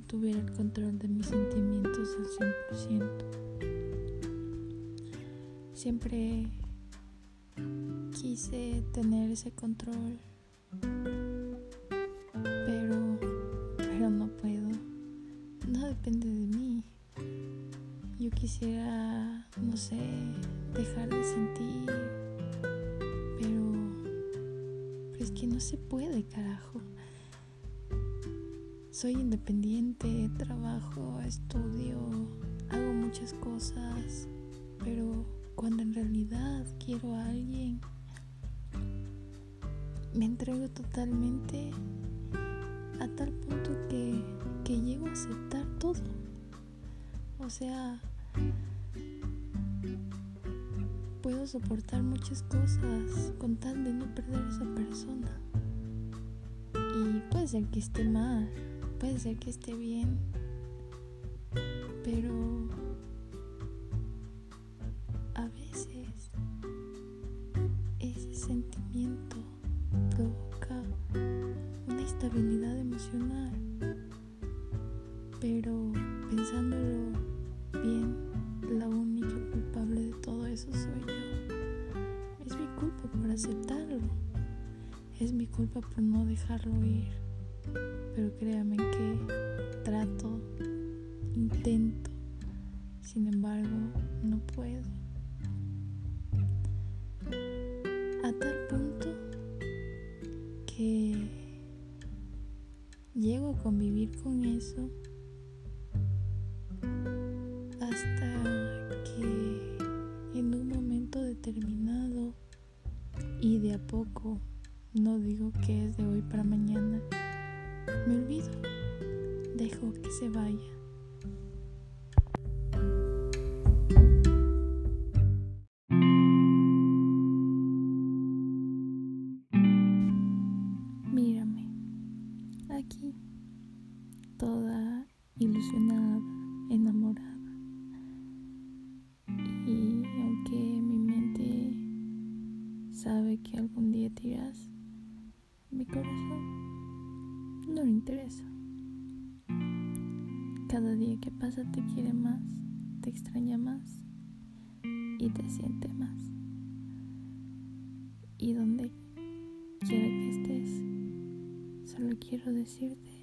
tuviera el control de mis sentimientos al 100%. Siempre quise tener ese control, pero, pero no puedo. No depende de mí. Yo quisiera, no sé, dejar de sentir, pero, pero es que no se puede, carajo. Soy independiente, trabajo, estudio, hago muchas cosas, pero cuando en realidad quiero a alguien, me entrego totalmente a tal punto que, que llego a aceptar todo. O sea, puedo soportar muchas cosas con tal de no perder a esa persona. Y puede ser que esté mal, Puede ser que esté bien, pero a veces ese sentimiento provoca una estabilidad emocional. Pero pensándolo bien, la única culpable de todo eso soy yo. Es mi culpa por aceptarlo. Es mi culpa por no dejarlo ir pero créame que trato, intento, sin embargo no puedo. A tal punto que llego a convivir con eso hasta que en un momento determinado y de a poco, no digo que es de hoy para mañana, me olvido, dejo que se vaya. Mírame, aquí, toda ilusionada, enamorada. Y aunque mi mente sabe que algún día te irás, mi corazón no le interesa. Cada día que pasa te quiere más, te extraña más y te siente más. Y donde quiera que estés, solo quiero decirte